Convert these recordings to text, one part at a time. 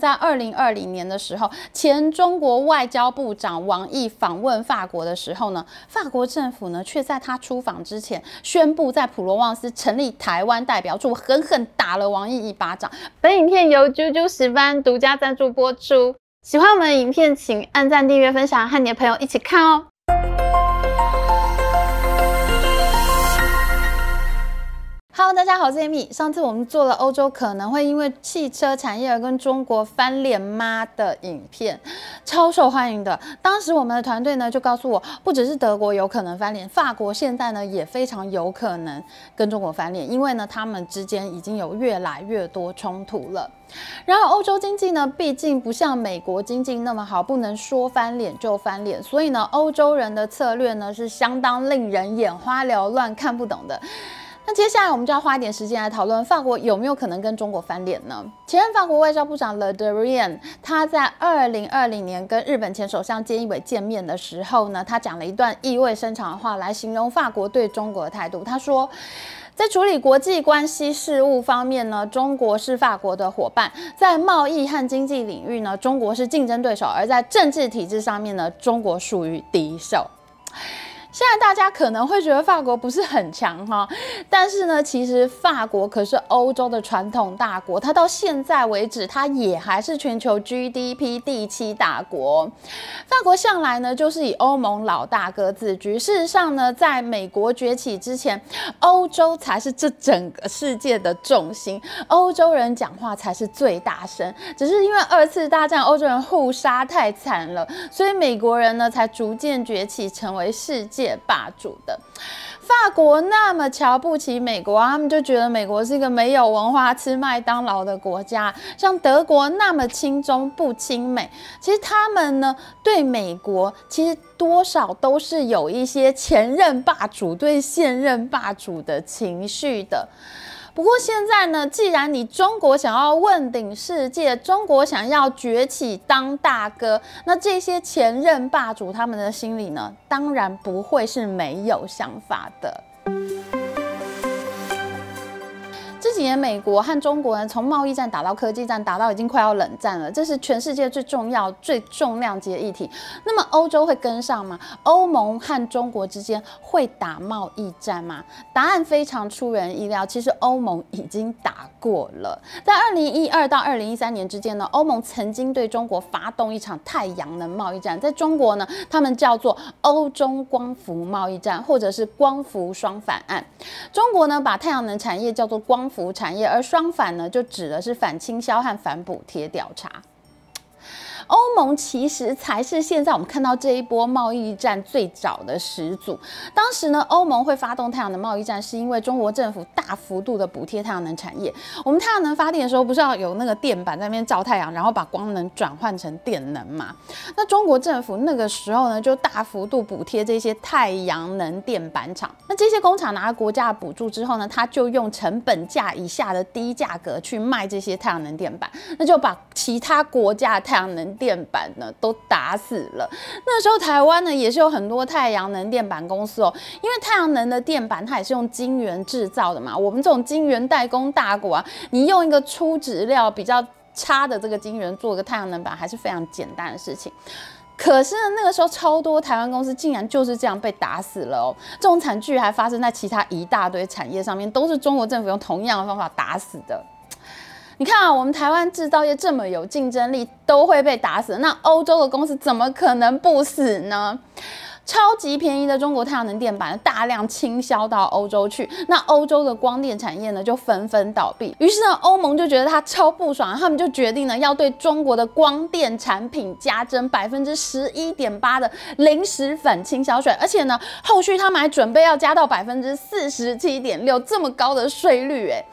在二零二零年的时候，前中国外交部长王毅访问法国的时候呢，法国政府呢却在他出访之前宣布在普罗旺斯成立台湾代表处，狠狠打了王毅一巴掌。本影片由啾啾石斑独家赞助播出。喜欢我们的影片，请按赞、订阅、分享，和你的朋友一起看哦。Hello，大家好，我是 Amy。上次我们做了欧洲可能会因为汽车产业而跟中国翻脸吗的影片，超受欢迎的。当时我们的团队呢就告诉我，不只是德国有可能翻脸，法国现在呢也非常有可能跟中国翻脸，因为呢他们之间已经有越来越多冲突了。然而欧洲经济呢，毕竟不像美国经济那么好，不能说翻脸就翻脸，所以呢欧洲人的策略呢是相当令人眼花缭乱、看不懂的。那接下来我们就要花一点时间来讨论法国有没有可能跟中国翻脸呢？前任法国外交部长 Le Drian，他在二零二零年跟日本前首相菅义伟见面的时候呢，他讲了一段意味深长的话来形容法国对中国的态度。他说，在处理国际关系事务方面呢，中国是法国的伙伴；在贸易和经济领域呢，中国是竞争对手；而在政治体制上面呢，中国属于敌手。现在大家可能会觉得法国不是很强哈，但是呢，其实法国可是欧洲的传统大国，它到现在为止，它也还是全球 GDP 第七大国。法国向来呢就是以欧盟老大哥自居，事实上呢，在美国崛起之前，欧洲才是这整个世界的重心，欧洲人讲话才是最大声。只是因为二次大战欧洲人互杀太惨了，所以美国人呢才逐渐崛起，成为世界霸主的法国那么瞧不起美国，他们就觉得美国是一个没有文化、吃麦当劳的国家。像德国那么亲中不亲美，其实他们呢对美国其实多少都是有一些前任霸主对现任霸主的情绪的。不过现在呢，既然你中国想要问鼎世界，中国想要崛起当大哥，那这些前任霸主他们的心里呢，当然不会是没有想法的。这几年，美国和中国呢，从贸易战打到科技战，打到已经快要冷战了，这是全世界最重要、最重量级的议题。那么，欧洲会跟上吗？欧盟和中国之间会打贸易战吗？答案非常出人意料，其实欧盟已经打过了。在二零一二到二零一三年之间呢，欧盟曾经对中国发动一场太阳能贸易战，在中国呢，他们叫做欧中光伏贸易战，或者是光伏双反案。中国呢，把太阳能产业叫做光服务。产业，而双反呢，就指的是反倾销和反补贴调查。欧盟其实才是现在我们看到这一波贸易战最早的始祖。当时呢，欧盟会发动太阳能贸易战，是因为中国政府大幅度的补贴太阳能产业。我们太阳能发电的时候，不是要有那个电板在那边照太阳，然后把光能转换成电能嘛？那中国政府那个时候呢，就大幅度补贴这些太阳能电板厂。那这些工厂拿了国家的补助之后呢，他就用成本价以下的低价格去卖这些太阳能电板，那就把其他国家的太阳能电板呢都打死了。那时候台湾呢也是有很多太阳能电板公司哦，因为太阳能的电板它也是用晶圆制造的嘛。我们这种晶圆代工大国啊，你用一个粗质料比较差的这个晶圆做个太阳能板还是非常简单的事情。可是呢，那个时候超多台湾公司竟然就是这样被打死了哦。这种惨剧还发生在其他一大堆产业上面，都是中国政府用同样的方法打死的。你看啊，我们台湾制造业这么有竞争力，都会被打死，那欧洲的公司怎么可能不死呢？超级便宜的中国太阳能电板大量倾销到欧洲去，那欧洲的光电产业呢就纷纷倒闭。于是呢，欧盟就觉得它超不爽，他们就决定呢要对中国的光电产品加征百分之十一点八的临时反倾销税，而且呢，后续他们还准备要加到百分之四十七点六这么高的税率，诶。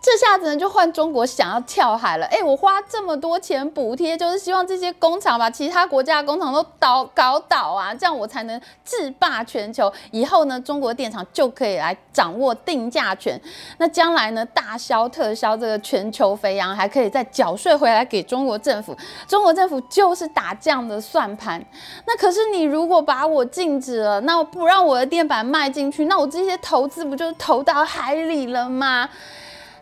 这下子呢，就换中国想要跳海了。哎，我花这么多钱补贴，就是希望这些工厂把其他国家的工厂都倒搞倒啊，这样我才能制霸全球。以后呢，中国电厂就可以来掌握定价权。那将来呢，大销特销这个全球肥羊，还可以再缴税回来给中国政府。中国政府就是打这样的算盘。那可是你如果把我禁止了，那我不让我的电板卖进去，那我这些投资不就投到海里了吗？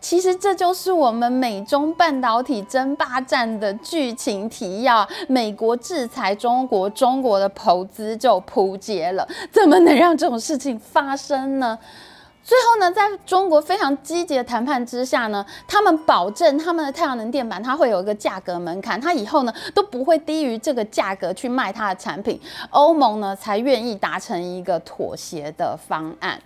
其实这就是我们美中半导体争霸战的剧情提要。美国制裁中国，中国的投资就扑街了，怎么能让这种事情发生呢？最后呢，在中国非常积极的谈判之下呢，他们保证他们的太阳能电板它会有一个价格门槛，它以后呢都不会低于这个价格去卖它的产品，欧盟呢才愿意达成一个妥协的方案。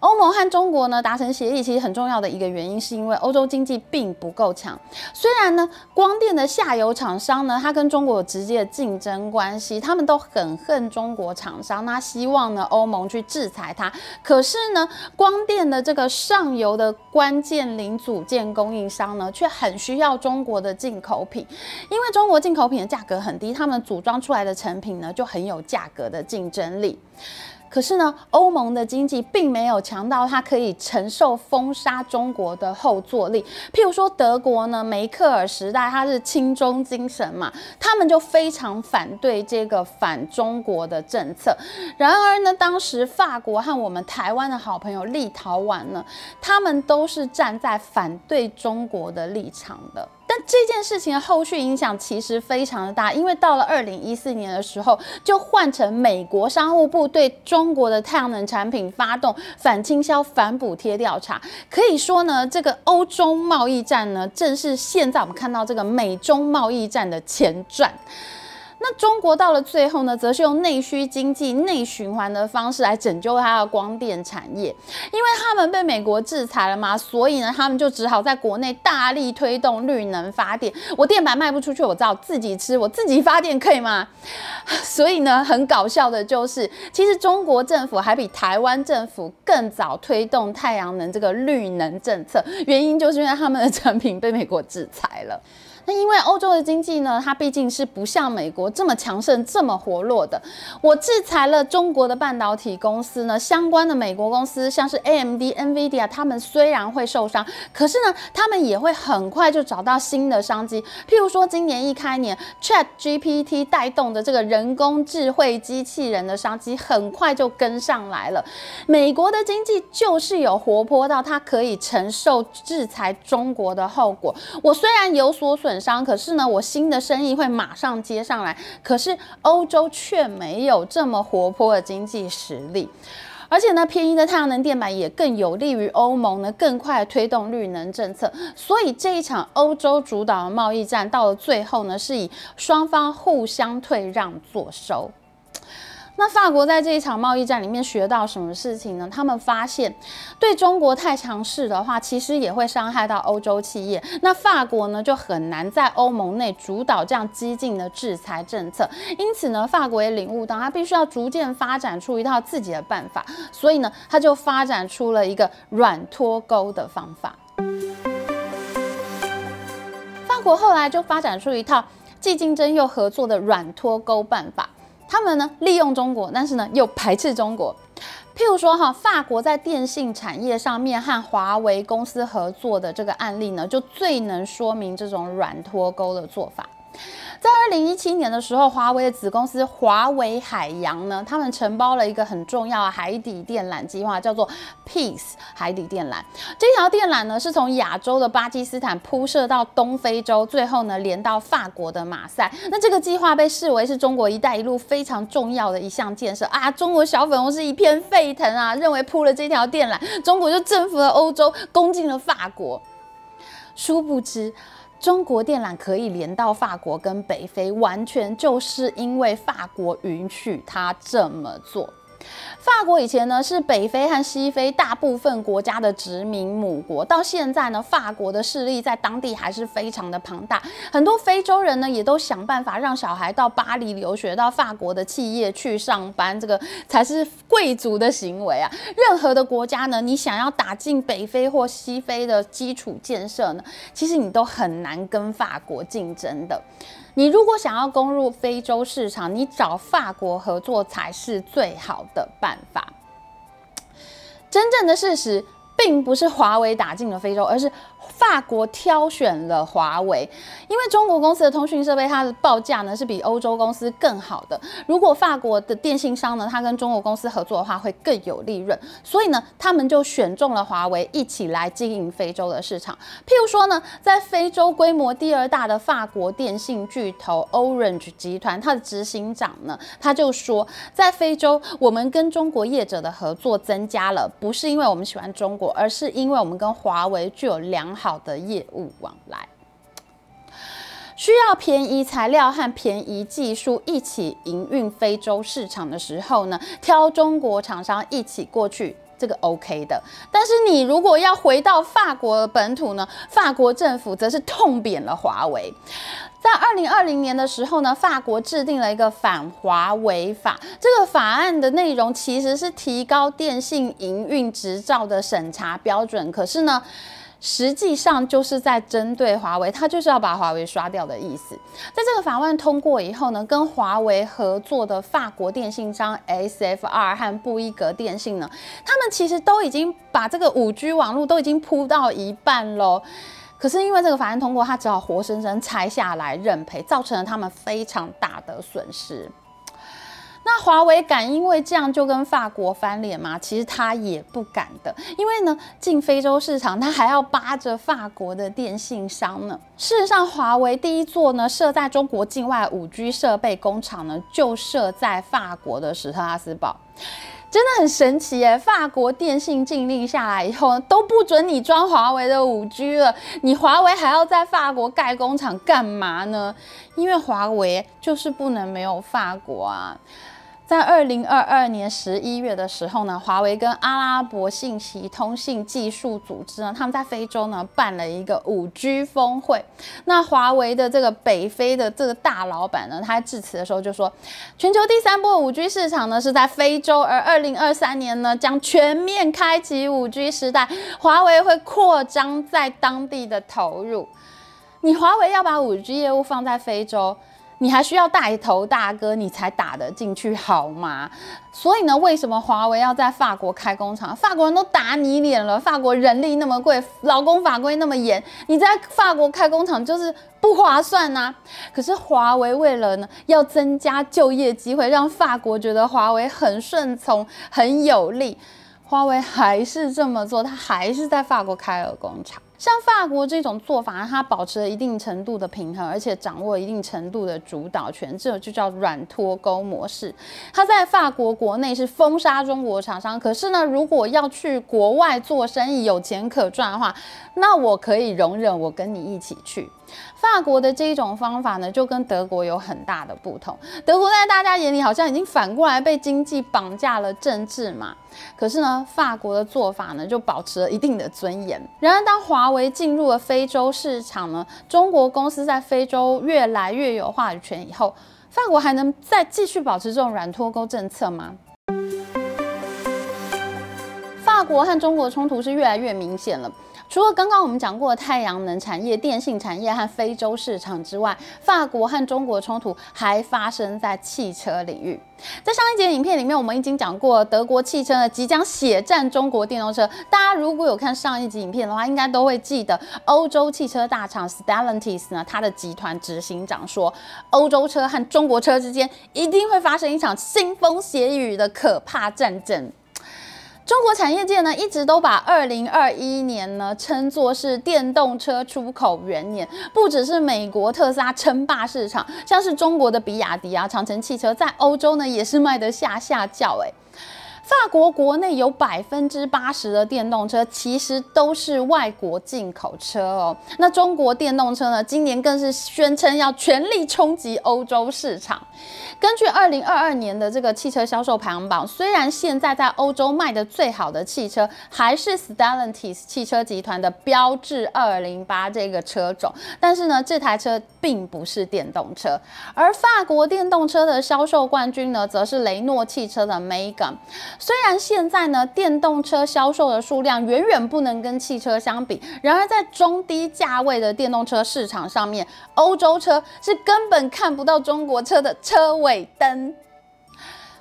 欧盟和中国呢达成协议，其实很重要的一个原因，是因为欧洲经济并不够强。虽然呢，光电的下游厂商呢，它跟中国有直接的竞争关系，他们都很恨中国厂商，那希望呢欧盟去制裁它。可是呢，光电的这个上游的关键零组件供应商呢，却很需要中国的进口品，因为中国进口品的价格很低，他们组装出来的成品呢就很有价格的竞争力。可是呢，欧盟的经济并没有强到它可以承受封杀中国的后坐力。譬如说，德国呢，梅克尔时代它是亲中精神嘛，他们就非常反对这个反中国的政策。然而呢，当时法国和我们台湾的好朋友立陶宛呢，他们都是站在反对中国的立场的。但这件事情的后续影响其实非常的大，因为到了二零一四年的时候，就换成美国商务部对中国的太阳能产品发动反倾销、反补贴调查。可以说呢，这个欧洲贸易战呢，正是现在我们看到这个美中贸易战的前传。那中国到了最后呢，则是用内需经济、内循环的方式来拯救它的光电产业，因为他们被美国制裁了嘛，所以呢，他们就只好在国内大力推动绿能发电。我电板卖不出去，我只好自己吃，我自己发电可以吗？所以呢，很搞笑的就是，其实中国政府还比台湾政府更早推动太阳能这个绿能政策，原因就是因为他们的产品被美国制裁了。那因为欧洲的经济呢，它毕竟是不像美国这么强盛、这么活络的。我制裁了中国的半导体公司呢，相关的美国公司像是 AMD、NVIDIA，他们虽然会受伤，可是呢，他们也会很快就找到新的商机。譬如说，今年一开年，ChatGPT 带动的这个人工智慧机器人的商机，很快就跟上来了。美国的经济就是有活泼到它可以承受制裁中国的后果。我虽然有所损。伤，可是呢，我新的生意会马上接上来。可是欧洲却没有这么活泼的经济实力，而且呢，便宜的太阳能电板也更有利于欧盟呢，更快推动绿能政策。所以这一场欧洲主导的贸易战到了最后呢，是以双方互相退让作收。那法国在这一场贸易战里面学到什么事情呢？他们发现，对中国太强势的话，其实也会伤害到欧洲企业。那法国呢，就很难在欧盟内主导这样激进的制裁政策。因此呢，法国也领悟到，他必须要逐渐发展出一套自己的办法。所以呢，他就发展出了一个软脱钩的方法。法国后来就发展出一套既竞争又合作的软脱钩办法。他们呢，利用中国，但是呢又排斥中国。譬如说哈，法国在电信产业上面和华为公司合作的这个案例呢，就最能说明这种软脱钩的做法。在二零一七年的时候，华为的子公司华为海洋呢，他们承包了一个很重要的海底电缆计划，叫做 Peace 海底电缆。这条电缆呢，是从亚洲的巴基斯坦铺设到东非洲，最后呢连到法国的马赛。那这个计划被视为是中国“一带一路”非常重要的一项建设啊！中国小粉红是一片沸腾啊，认为铺了这条电缆，中国就征服了欧洲，攻进了法国。殊不知。中国电缆可以连到法国跟北非，完全就是因为法国允许他这么做。法国以前呢是北非和西非大部分国家的殖民母国，到现在呢，法国的势力在当地还是非常的庞大。很多非洲人呢也都想办法让小孩到巴黎留学，到法国的企业去上班，这个才是贵族的行为啊！任何的国家呢，你想要打进北非或西非的基础建设呢，其实你都很难跟法国竞争的。你如果想要攻入非洲市场，你找法国合作才是最好的办法。真正的事实并不是华为打进了非洲，而是法国挑选了华为，因为中国公司的通讯设备它的报价呢是比欧洲公司更好的。如果法国的电信商呢，它跟中国公司合作的话，会更有利润。所以呢，他们就选中了华为，一起来经营非洲的市场。譬如说呢，在非洲规模第二大的法国电信巨头 Orange 集团，它的执行长呢，他就说，在非洲我们跟中国业者的合作增加了，不是因为我们喜欢中国，而是因为我们跟华为具有良好好的业务往来。需要便宜材料和便宜技术一起营运非洲市场的时候呢，挑中国厂商一起过去，这个 OK 的。但是你如果要回到法国本土呢，法国政府则是痛扁了华为。在二零二零年的时候呢，法国制定了一个反华为法。这个法案的内容其实是提高电信营运执照的审查标准，可是呢，实际上就是在针对华为，他就是要把华为刷掉的意思。在这个法案通过以后呢，跟华为合作的法国电信商 SFR 和布伊格电信呢，他们其实都已经把这个五 G 网络都已经铺到一半喽。可是因为这个法案通过，他只好活生生拆下来认赔，造成了他们非常大的损失。那华为敢因为这样就跟法国翻脸吗？其实他也不敢的，因为呢，进非洲市场他还要扒着法国的电信商呢。事实上，华为第一座呢设在中国境外五 G 设备工厂呢，就设在法国的史特拉斯堡，真的很神奇耶！法国电信禁令下来以后，都不准你装华为的五 G 了，你华为还要在法国盖工厂干嘛呢？因为华为就是不能没有法国啊。在二零二二年十一月的时候呢，华为跟阿拉伯信息通信技术组织呢，他们在非洲呢办了一个五 G 峰会。那华为的这个北非的这个大老板呢，他在致辞的时候就说，全球第三波五 G 市场呢是在非洲，而二零二三年呢将全面开启五 G 时代，华为会扩张在当地的投入。你华为要把五 G 业务放在非洲？你还需要带头大哥，你才打得进去好吗？所以呢，为什么华为要在法国开工厂？法国人都打你脸了，法国人力那么贵，劳工法规那么严，你在法国开工厂就是不划算呐。可是华为为了呢，要增加就业机会，让法国觉得华为很顺从、很有利，华为还是这么做，他还是在法国开了工厂。像法国这种做法，它保持了一定程度的平衡，而且掌握一定程度的主导权，这就叫软脱钩模式。它在法国国内是封杀中国厂商，可是呢，如果要去国外做生意有钱可赚的话，那我可以容忍我跟你一起去。法国的这一种方法呢，就跟德国有很大的不同。德国在大家眼里好像已经反过来被经济绑架了政治嘛，可是呢，法国的做法呢，就保持了一定的尊严。然而，当华为进入了非洲市场呢，中国公司在非洲越来越有话语权以后，法国还能再继续保持这种软脱钩政策吗？法国和中国冲突是越来越明显了。除了刚刚我们讲过的太阳能产业、电信产业和非洲市场之外，法国和中国冲突还发生在汽车领域。在上一节影片里面，我们已经讲过德国汽车呢即将血战中国电动车。大家如果有看上一集影片的话，应该都会记得欧洲汽车大厂 Stellantis 呢，它的集团执行长说，欧洲车和中国车之间一定会发生一场腥风血雨的可怕战争。中国产业界呢，一直都把二零二一年呢称作是电动车出口元年，不只是美国特斯拉称霸市场，像是中国的比亚迪啊、长城汽车，在欧洲呢也是卖得下下叫哎。法国国内有百分之八十的电动车其实都是外国进口车哦。那中国电动车呢，今年更是宣称要全力冲击欧洲市场。根据二零二二年的这个汽车销售排行榜，虽然现在在欧洲卖的最好的汽车还是 Stellantis 汽车集团的标致二零八这个车种，但是呢，这台车并不是电动车。而法国电动车的销售冠军呢，则是雷诺汽车的 Megan。虽然现在呢，电动车销售的数量远远不能跟汽车相比，然而在中低价位的电动车市场上面，欧洲车是根本看不到中国车的车尾灯。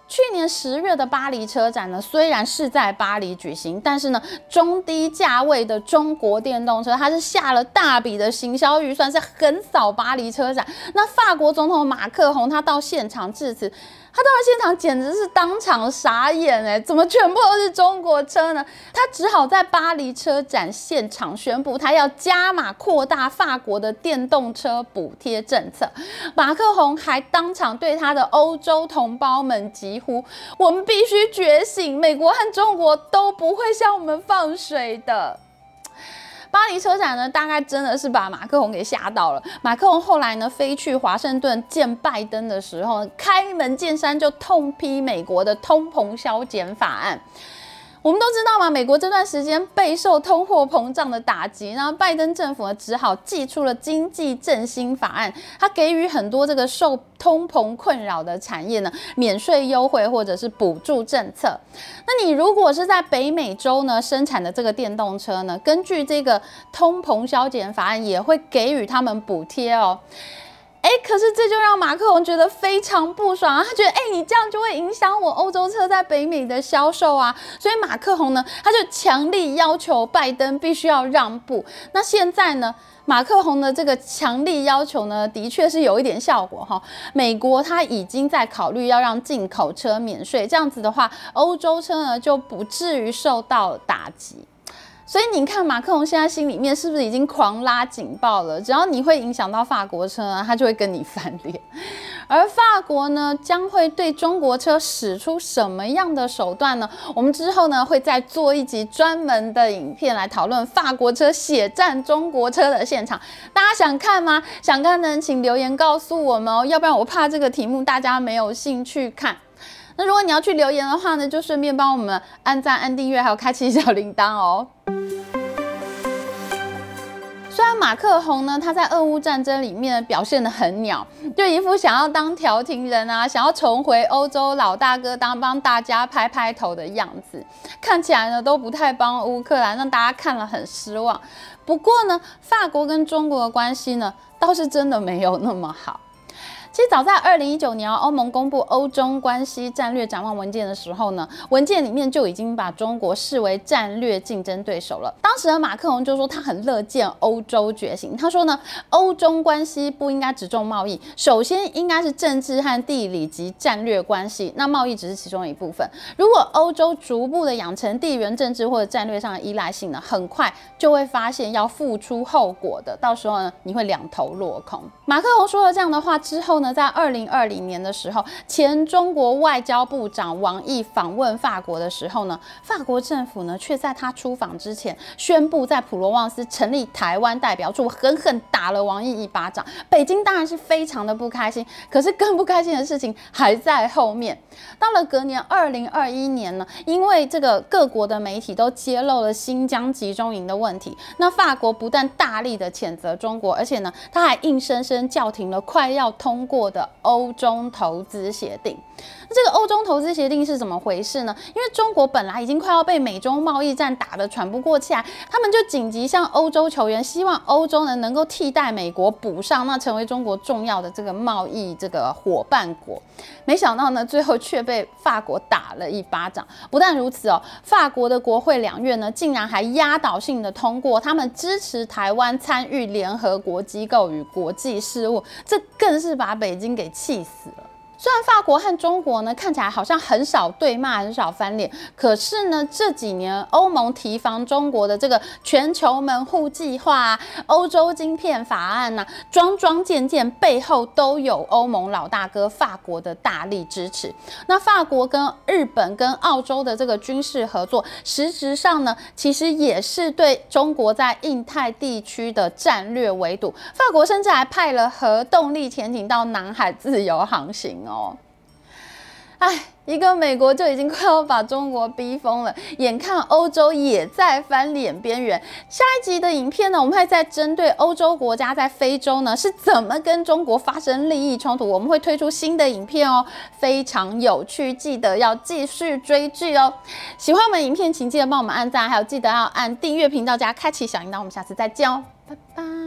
去年十月的巴黎车展呢，虽然是在巴黎举行，但是呢，中低价位的中国电动车，它是下了大笔的行销预算，是横扫巴黎车展。那法国总统马克宏他到现场致辞。他到了现场，简直是当场傻眼哎！怎么全部都是中国车呢？他只好在巴黎车展现场宣布，他要加码扩大法国的电动车补贴政策。马克宏还当场对他的欧洲同胞们疾呼：“我们必须觉醒，美国和中国都不会向我们放水的。”巴黎车展呢，大概真的是把马克龙给吓到了。马克龙后来呢，飞去华盛顿见拜登的时候，开门见山就痛批美国的通膨削减法案。我们都知道嘛，美国这段时间备受通货膨胀的打击，然后拜登政府呢只好祭出了经济振兴法案，他给予很多这个受通膨困扰的产业呢免税优惠或者是补助政策。那你如果是在北美洲呢生产的这个电动车呢，根据这个通膨削减法案也会给予他们补贴哦。哎，可是这就让马克龙觉得非常不爽啊！他觉得，哎，你这样就会影响我欧洲车在北美的销售啊！所以马克龙呢，他就强力要求拜登必须要让步。那现在呢，马克宏的这个强力要求呢，的确是有一点效果哈。美国他已经在考虑要让进口车免税，这样子的话，欧洲车呢就不至于受到打击。所以你看，马克龙现在心里面是不是已经狂拉警报了？只要你会影响到法国车呢，他就会跟你翻脸。而法国呢，将会对中国车使出什么样的手段呢？我们之后呢，会再做一集专门的影片来讨论法国车血战中国车的现场。大家想看吗？想看的请留言告诉我们哦，要不然我怕这个题目大家没有兴趣看。那如果你要去留言的话呢，就顺便帮我们按赞、按订阅，还有开启小铃铛哦。虽然马克宏呢，他在俄乌战争里面表现得很鸟，就一副想要当调停人啊，想要重回欧洲老大哥当帮大家拍拍头的样子，看起来呢都不太帮乌克兰，让大家看了很失望。不过呢，法国跟中国的关系呢，倒是真的没有那么好。其实早在二零一九年，欧盟公布欧中关系战略展望文件的时候呢，文件里面就已经把中国视为战略竞争对手了。当时的马克龙就说他很乐见欧洲觉醒，他说呢，欧中关系不应该只重贸易，首先应该是政治和地理及战略关系，那贸易只是其中一部分。如果欧洲逐步的养成地缘政治或者战略上的依赖性呢，很快就会发现要付出后果的，到时候呢，你会两头落空。马克龙说了这样的话之后呢，在二零二零年的时候，前中国外交部长王毅访问法国的时候呢，法国政府呢却在他出访之前宣布在普罗旺斯成立台湾代表处，狠狠打了王毅一巴掌。北京当然是非常的不开心，可是更不开心的事情还在后面。到了隔年二零二一年呢，因为这个各国的媒体都揭露了新疆集中营的问题，那法国不但大力的谴责中国，而且呢，他还硬生生叫停了快要通过。过的欧中投资协定，这个欧中投资协定是怎么回事呢？因为中国本来已经快要被美中贸易战打得喘不过气来，他们就紧急向欧洲求援，希望欧洲呢能够替代美国补上，那成为中国重要的这个贸易这个伙伴国。没想到呢，最后却被法国打了一巴掌。不但如此哦，法国的国会两院呢，竟然还压倒性的通过，他们支持台湾参与联合国机构与国际事务，这更是把北京给气死了。虽然法国和中国呢看起来好像很少对骂，很少翻脸，可是呢这几年欧盟提防中国的这个全球门户计划啊、欧洲晶片法案呐、桩桩件件背后都有欧盟老大哥法国的大力支持。那法国跟日本跟澳洲的这个军事合作，实质上呢其实也是对中国在印太地区的战略围堵。法国甚至还派了核动力潜艇到南海自由航行哦。哎，一个美国就已经快要把中国逼疯了，眼看欧洲也在翻脸边缘。下一集的影片呢，我们会再针对欧洲国家在非洲呢是怎么跟中国发生利益冲突，我们会推出新的影片哦，非常有趣，记得要继续追剧哦。喜欢我们影片，请记得帮我们按赞，还有记得要按订阅频道加开启小铃铛。我们下次再见哦，拜拜。